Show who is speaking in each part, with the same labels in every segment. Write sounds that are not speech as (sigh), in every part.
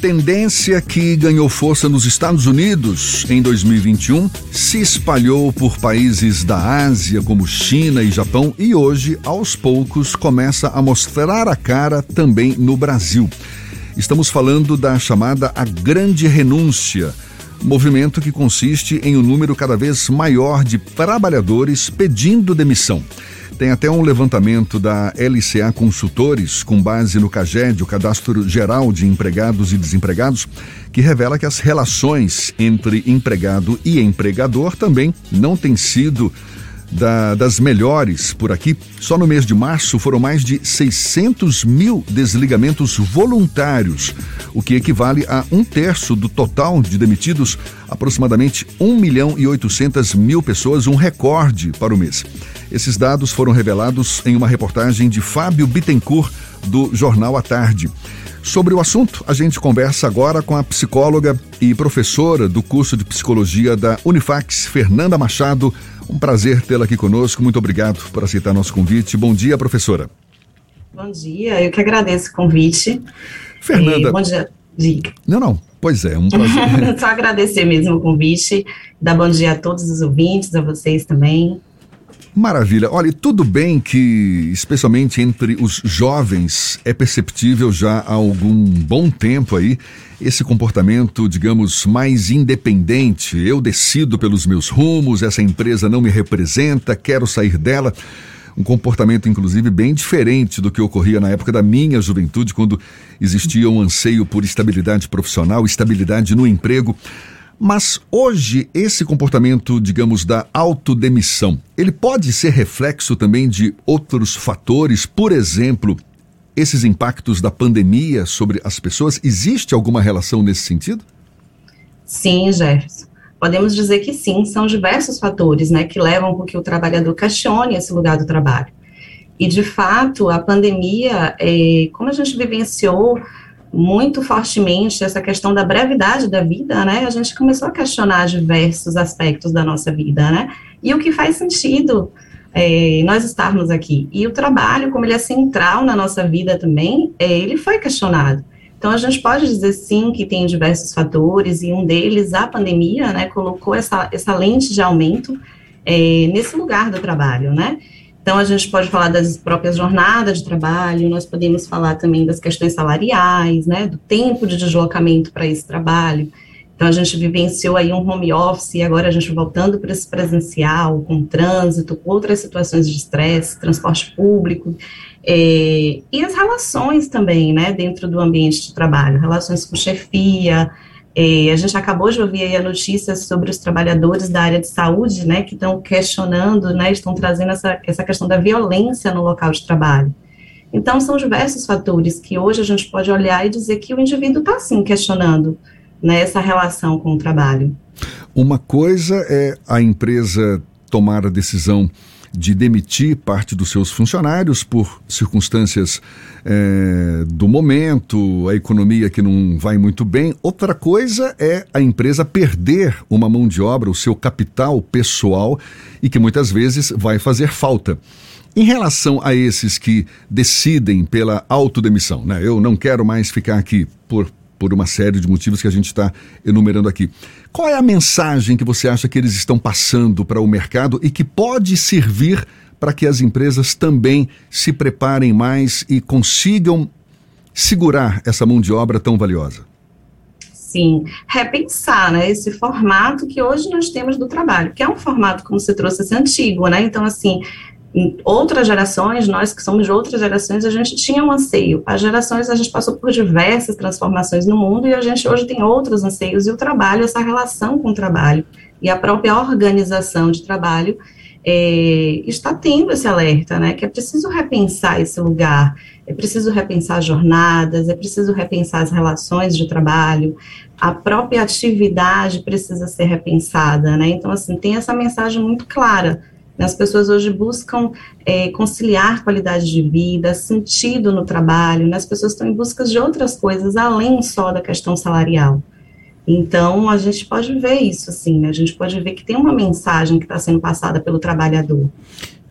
Speaker 1: Tendência que ganhou força nos Estados Unidos em 2021 se espalhou por países da Ásia como China e Japão e hoje, aos poucos, começa a mostrar a cara também no Brasil. Estamos falando da chamada A Grande Renúncia, movimento que consiste em um número cada vez maior de trabalhadores pedindo demissão. Tem até um levantamento da LCA Consultores, com base no CAGED, o Cadastro Geral de Empregados e Desempregados, que revela que as relações entre empregado e empregador também não têm sido da, das melhores por aqui. Só no mês de março foram mais de 600 mil desligamentos voluntários, o que equivale a um terço do total de demitidos, aproximadamente 1 milhão e 800 mil pessoas, um recorde para o mês. Esses dados foram revelados em uma reportagem de Fábio Bittencourt, do Jornal à Tarde. Sobre o assunto, a gente conversa agora com a psicóloga e professora do curso de psicologia da Unifax, Fernanda Machado. Um prazer tê-la aqui conosco. Muito obrigado por aceitar nosso convite. Bom dia, professora.
Speaker 2: Bom dia, eu que agradeço o convite.
Speaker 1: Fernanda.
Speaker 2: E, bom dia. Diga.
Speaker 1: Não, não. Pois é, um prazer. (laughs)
Speaker 2: Só agradecer mesmo o convite, dar bom dia a todos os ouvintes, a vocês também.
Speaker 1: Maravilha. Olha, tudo bem que, especialmente entre os jovens, é perceptível já há algum bom tempo aí esse comportamento, digamos, mais independente. Eu decido pelos meus rumos, essa empresa não me representa, quero sair dela. Um comportamento, inclusive, bem diferente do que ocorria na época da minha juventude, quando existia um anseio por estabilidade profissional, estabilidade no emprego. Mas hoje, esse comportamento, digamos, da autodemissão, ele pode ser reflexo também de outros fatores, por exemplo, esses impactos da pandemia sobre as pessoas? Existe alguma relação nesse sentido?
Speaker 2: Sim, Jefferson. Podemos dizer que sim, são diversos fatores né, que levam com que o trabalhador questione esse lugar do trabalho. E, de fato, a pandemia, é, como a gente vivenciou muito fortemente essa questão da brevidade da vida, né, a gente começou a questionar diversos aspectos da nossa vida, né, e o que faz sentido é, nós estarmos aqui. E o trabalho, como ele é central na nossa vida também, é, ele foi questionado. Então, a gente pode dizer sim que tem diversos fatores, e um deles, a pandemia, né, colocou essa, essa lente de aumento é, nesse lugar do trabalho, né, então, a gente pode falar das próprias jornadas de trabalho, nós podemos falar também das questões salariais, né, do tempo de deslocamento para esse trabalho. Então, a gente vivenciou aí um home office e agora a gente voltando para esse presencial, com trânsito, com outras situações de estresse, transporte público, é, e as relações também, né, dentro do ambiente de trabalho, relações com chefia, é, a gente acabou de ouvir aí a notícia sobre os trabalhadores da área de saúde, né, que estão questionando, né, estão trazendo essa, essa questão da violência no local de trabalho. Então, são diversos fatores que hoje a gente pode olhar e dizer que o indivíduo está, sim, questionando né, essa relação com o trabalho.
Speaker 1: Uma coisa é a empresa tomar a decisão de demitir parte dos seus funcionários por circunstâncias é, do momento, a economia que não vai muito bem. Outra coisa é a empresa perder uma mão de obra, o seu capital pessoal, e que muitas vezes vai fazer falta. Em relação a esses que decidem pela autodemissão, né? Eu não quero mais ficar aqui por por uma série de motivos que a gente está enumerando aqui. Qual é a mensagem que você acha que eles estão passando para o mercado e que pode servir para que as empresas também se preparem mais e consigam segurar essa mão de obra tão valiosa?
Speaker 2: Sim, repensar né, esse formato que hoje nós temos do trabalho, que é um formato, como você trouxe, assim, antigo, né? Então, assim, outras gerações, nós que somos de outras gerações, a gente tinha um anseio. As gerações, a gente passou por diversas transformações no mundo e a gente hoje tem outros anseios. E o trabalho, essa relação com o trabalho e a própria organização de trabalho é, está tendo esse alerta, né? Que é preciso repensar esse lugar, é preciso repensar jornadas, é preciso repensar as relações de trabalho, a própria atividade precisa ser repensada, né? Então, assim, tem essa mensagem muito clara as pessoas hoje buscam é, conciliar qualidade de vida, sentido no trabalho, né? as pessoas estão em busca de outras coisas além só da questão salarial. Então, a gente pode ver isso, assim, né? a gente pode ver que tem uma mensagem que está sendo passada pelo trabalhador.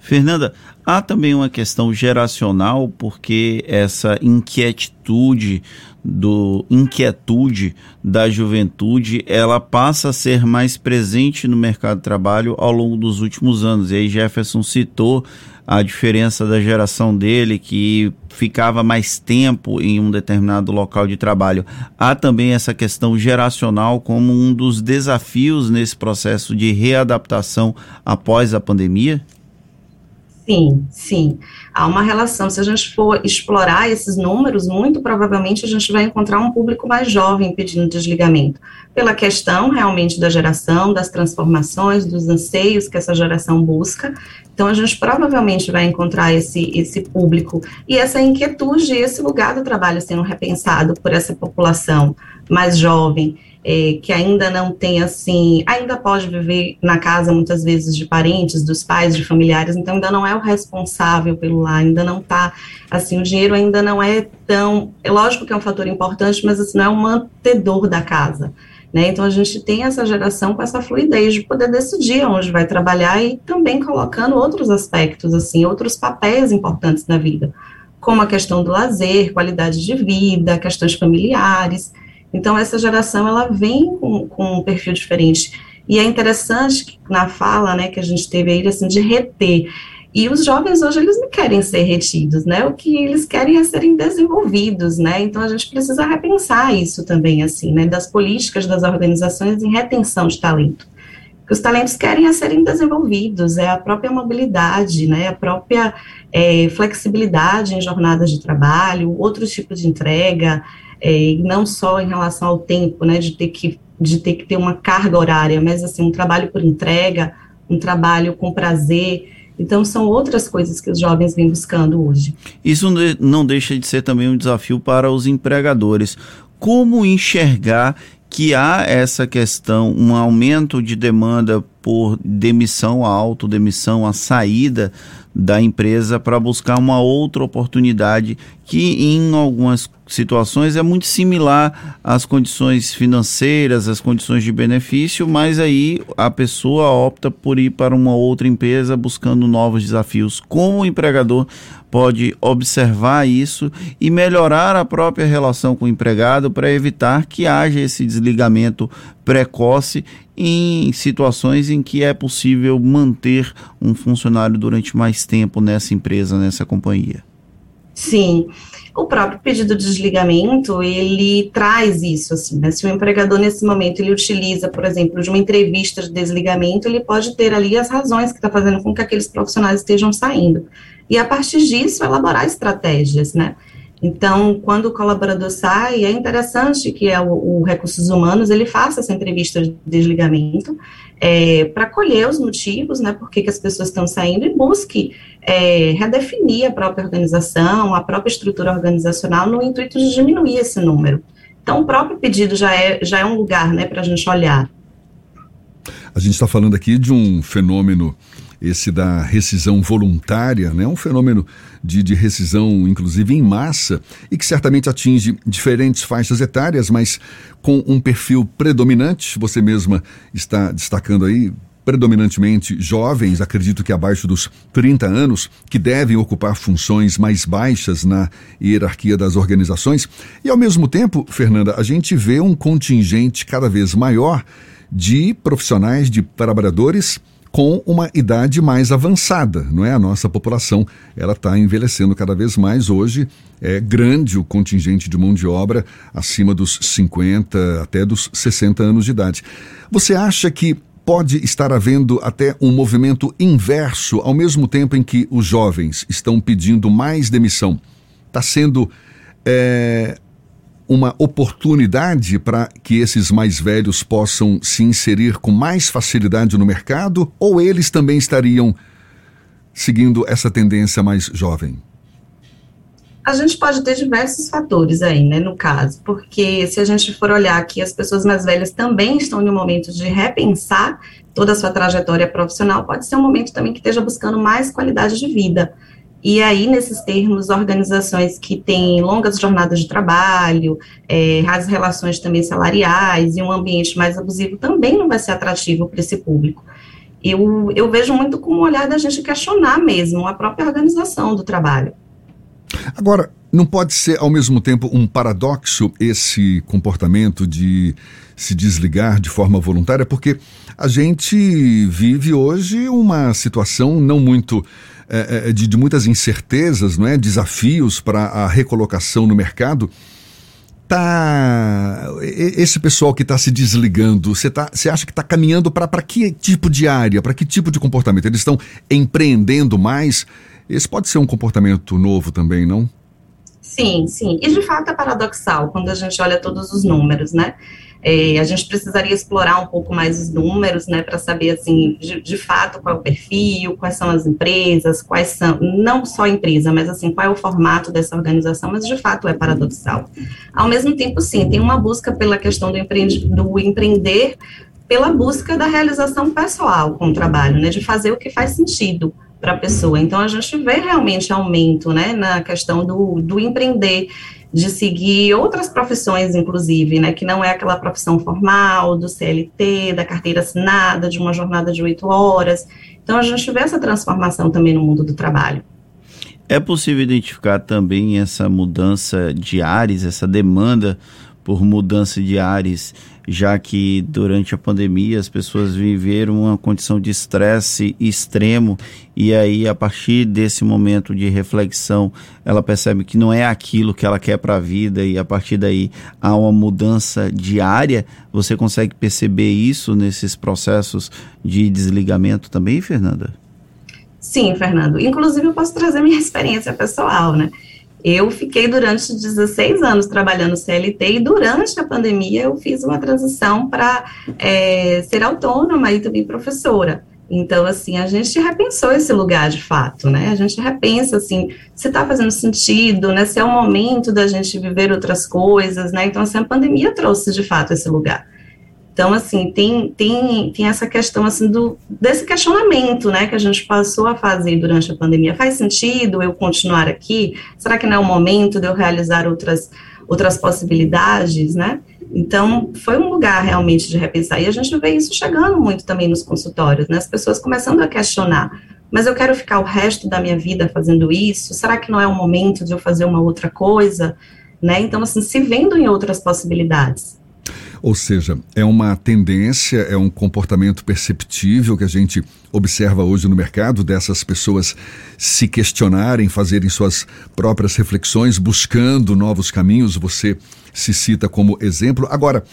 Speaker 3: Fernanda, há também uma questão geracional, porque essa inquietude do inquietude da juventude, ela passa a ser mais presente no mercado de trabalho ao longo dos últimos anos. E aí Jefferson citou a diferença da geração dele, que ficava mais tempo em um determinado local de trabalho. Há também essa questão geracional como um dos desafios nesse processo de readaptação após a pandemia?
Speaker 2: Sim, sim. Há uma relação. Se a gente for explorar esses números, muito provavelmente a gente vai encontrar um público mais jovem pedindo desligamento, pela questão realmente da geração, das transformações, dos anseios que essa geração busca. Então, a gente provavelmente vai encontrar esse, esse público e essa inquietude, esse lugar do trabalho sendo repensado por essa população mais jovem é, que ainda não tem assim, ainda pode viver na casa muitas vezes de parentes, dos pais, de familiares, então ainda não é o responsável pelo lar, ainda não está, assim, o dinheiro ainda não é tão, é lógico que é um fator importante, mas assim, não é um mantedor da casa. Né? Então a gente tem essa geração com essa fluidez de poder decidir onde vai trabalhar e também colocando outros aspectos, assim, outros papéis importantes na vida, como a questão do lazer, qualidade de vida, questões familiares. Então, essa geração, ela vem com, com um perfil diferente. E é interessante que na fala, né, que a gente teve aí, assim, de reter. E os jovens hoje, eles não querem ser retidos, né, o que eles querem é serem desenvolvidos, né, então a gente precisa repensar isso também, assim, né, das políticas das organizações em retenção de talento. Que os talentos querem é serem desenvolvidos, é a própria mobilidade, né, a própria é, flexibilidade em jornadas de trabalho, outros tipos de entrega, é, não só em relação ao tempo, né, de ter que de ter que ter uma carga horária, mas assim um trabalho por entrega, um trabalho com prazer. Então são outras coisas que os jovens vêm buscando hoje.
Speaker 3: Isso não deixa de ser também um desafio para os empregadores. Como enxergar que há essa questão, um aumento de demanda por demissão, a autodemissão, a saída da empresa para buscar uma outra oportunidade que em algumas situações é muito similar às condições financeiras, às condições de benefício, mas aí a pessoa opta por ir para uma outra empresa buscando novos desafios. Como o empregador pode observar isso e melhorar a própria relação com o empregado para evitar que haja esse desligamento precoce em situações em que é possível manter um funcionário durante mais tempo nessa empresa, nessa companhia.
Speaker 2: Sim, o próprio pedido de desligamento, ele traz isso, assim, né? Se o empregador, nesse momento, ele utiliza, por exemplo, de uma entrevista de desligamento, ele pode ter ali as razões que está fazendo com que aqueles profissionais estejam saindo. E, a partir disso, elaborar estratégias, né? Então, quando o colaborador sai, é interessante que é o, o Recursos Humanos ele faça essa entrevista de desligamento é, para colher os motivos, né, por que as pessoas estão saindo e busque é, redefinir a própria organização, a própria estrutura organizacional no intuito de diminuir esse número. Então, o próprio pedido já é, já é um lugar, né, para a gente olhar.
Speaker 1: A gente está falando aqui de um fenômeno esse da rescisão voluntária, né? um fenômeno de, de rescisão, inclusive em massa, e que certamente atinge diferentes faixas etárias, mas com um perfil predominante. Você mesma está destacando aí predominantemente jovens, acredito que abaixo dos 30 anos, que devem ocupar funções mais baixas na hierarquia das organizações. E ao mesmo tempo, Fernanda, a gente vê um contingente cada vez maior de profissionais, de trabalhadores com uma idade mais avançada, não é? A nossa população, ela está envelhecendo cada vez mais. Hoje é grande o contingente de mão de obra acima dos 50 até dos 60 anos de idade. Você acha que pode estar havendo até um movimento inverso, ao mesmo tempo em que os jovens estão pedindo mais demissão? Está sendo é, uma oportunidade para que esses mais velhos possam se inserir com mais facilidade no mercado ou eles também estariam seguindo essa tendência mais jovem?
Speaker 2: A gente pode ter diversos fatores aí, né, no caso, porque se a gente for olhar que as pessoas mais velhas também estão no momento de repensar toda a sua trajetória profissional, pode ser um momento também que esteja buscando mais qualidade de vida. E aí, nesses termos, organizações que têm longas jornadas de trabalho, é, as relações também salariais e um ambiente mais abusivo também não vai ser atrativo para esse público. eu, eu vejo muito como o olhar da gente questionar mesmo a própria organização do trabalho.
Speaker 1: Agora, não pode ser ao mesmo tempo um paradoxo esse comportamento de se desligar de forma voluntária, porque a gente vive hoje uma situação não muito é, de, de, muitas incertezas, não é? Desafios para a recolocação no mercado. Tá esse pessoal que está se desligando, você tá, você acha que está caminhando para que tipo de área, para que tipo de comportamento? Eles estão empreendendo mais? Esse pode ser um comportamento novo também, não?
Speaker 2: Sim, sim. E de fato é paradoxal quando a gente olha todos os números, né? É, a gente precisaria explorar um pouco mais os números, né, para saber, assim, de, de, fato, qual é o perfil, quais são as empresas, quais são, não só empresa, mas, assim, qual é o formato dessa organização, mas, de fato, é paradoxal. Ao mesmo tempo, sim, tem uma busca pela questão do, empreende, do empreender, pela busca da realização pessoal com o trabalho, né, de fazer o que faz sentido, para a pessoa. Então, a gente vê realmente aumento, né, na questão do, do empreender, de seguir outras profissões, inclusive, né, que não é aquela profissão formal, do CLT, da carteira assinada, de uma jornada de oito horas. Então, a gente vê essa transformação também no mundo do trabalho.
Speaker 3: É possível identificar também essa mudança de ares, essa demanda por mudança de ares, já que durante a pandemia as pessoas viveram uma condição de estresse extremo e aí a partir desse momento de reflexão ela percebe que não é aquilo que ela quer para a vida e a partir daí há uma mudança diária. Você consegue perceber isso nesses processos de desligamento também, Fernanda?
Speaker 2: Sim, Fernando. Inclusive eu posso trazer minha (laughs) experiência pessoal, né? Eu fiquei durante 16 anos trabalhando CLT e durante a pandemia eu fiz uma transição para é, ser autônoma e também professora. Então, assim, a gente repensou esse lugar de fato, né? A gente repensa, assim, se está fazendo sentido, né? Se é o momento da gente viver outras coisas, né? Então, assim, a pandemia trouxe de fato esse lugar. Então, assim, tem, tem, tem essa questão, assim, do, desse questionamento, né, que a gente passou a fazer durante a pandemia. Faz sentido eu continuar aqui? Será que não é o momento de eu realizar outras, outras possibilidades, né? Então, foi um lugar realmente de repensar. E a gente vê isso chegando muito também nos consultórios, né? As pessoas começando a questionar. Mas eu quero ficar o resto da minha vida fazendo isso? Será que não é o momento de eu fazer uma outra coisa? Né? Então, assim, se vendo em outras possibilidades.
Speaker 1: Ou seja, é uma tendência, é um comportamento perceptível que a gente observa hoje no mercado dessas pessoas se questionarem, fazerem suas próprias reflexões, buscando novos caminhos. Você se cita como exemplo. Agora,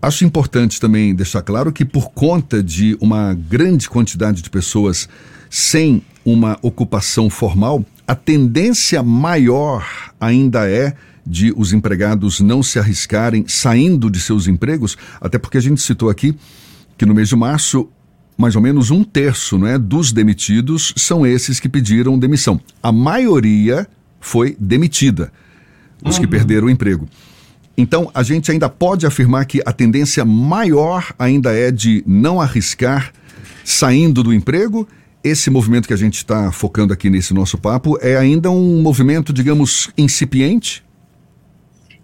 Speaker 1: acho importante também deixar claro que, por conta de uma grande quantidade de pessoas sem uma ocupação formal, a tendência maior ainda é de os empregados não se arriscarem saindo de seus empregos, até porque a gente citou aqui que no mês de março mais ou menos um terço não é, dos demitidos são esses que pediram demissão. A maioria foi demitida, os uhum. que perderam o emprego. Então, a gente ainda pode afirmar que a tendência maior ainda é de não arriscar saindo do emprego. Esse movimento que a gente está focando aqui nesse nosso papo é ainda um movimento, digamos, incipiente?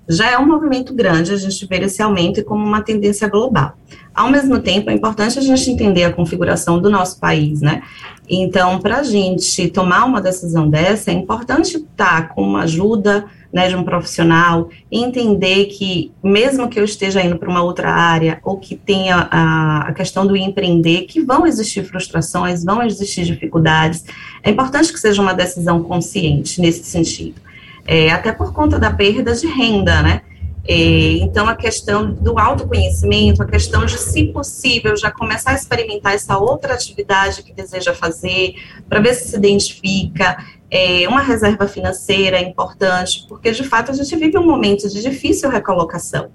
Speaker 2: Já é um movimento grande a gente ver esse aumento como uma tendência global. Ao mesmo tempo, é importante a gente entender a configuração do nosso país, né? Então, para a gente tomar uma decisão dessa, é importante estar com uma ajuda né, de um profissional, entender que, mesmo que eu esteja indo para uma outra área, ou que tenha a, a questão do empreender, que vão existir frustrações, vão existir dificuldades, é importante que seja uma decisão consciente nesse sentido é, até por conta da perda de renda, né? É, então, a questão do autoconhecimento, a questão de, se possível, já começar a experimentar essa outra atividade que deseja fazer, para ver se se identifica. É, uma reserva financeira é importante, porque, de fato, a gente vive um momento de difícil recolocação.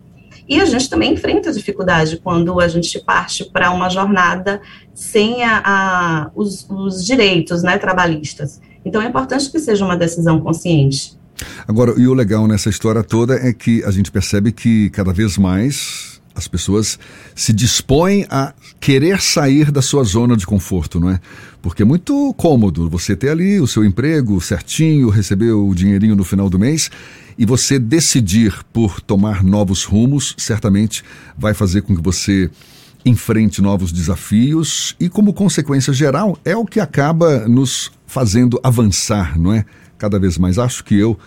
Speaker 2: E a gente também enfrenta dificuldade quando a gente parte para uma jornada sem a, a, os, os direitos né, trabalhistas. Então, é importante que seja uma decisão consciente.
Speaker 1: Agora, e o legal nessa história toda é que a gente percebe que cada vez mais as pessoas se dispõem a querer sair da sua zona de conforto, não é? Porque é muito cômodo você ter ali o seu emprego certinho, receber o dinheirinho no final do mês e você decidir por tomar novos rumos, certamente vai fazer com que você enfrente novos desafios e, como consequência geral, é o que acaba nos fazendo avançar, não é? Cada vez mais. Acho que eu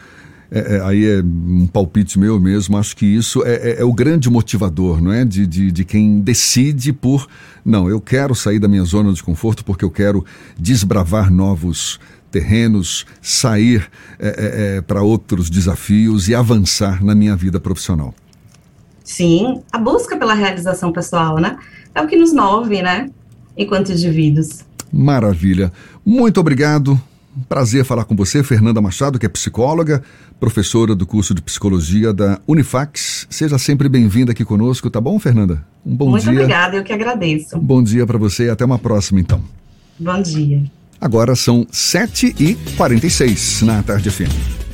Speaker 1: é, é, aí é um palpite meu mesmo, acho que isso é, é, é o grande motivador, não é? De, de, de, quem decide por, não, eu quero sair da minha zona de conforto porque eu quero desbravar novos terrenos, sair é, é, para outros desafios e avançar na minha vida profissional.
Speaker 2: Sim, a busca pela realização pessoal, né? É o que nos move, né? Enquanto indivíduos.
Speaker 1: Maravilha. Muito obrigado. Prazer falar com você, Fernanda Machado, que é psicóloga, professora do curso de psicologia da Unifax. Seja sempre bem-vinda aqui conosco, tá bom, Fernanda?
Speaker 2: Um bom Muito dia. Muito obrigada, eu que agradeço.
Speaker 1: bom dia para você e até uma próxima, então.
Speaker 2: Bom dia.
Speaker 1: Agora são 7h46 na Tarde FM.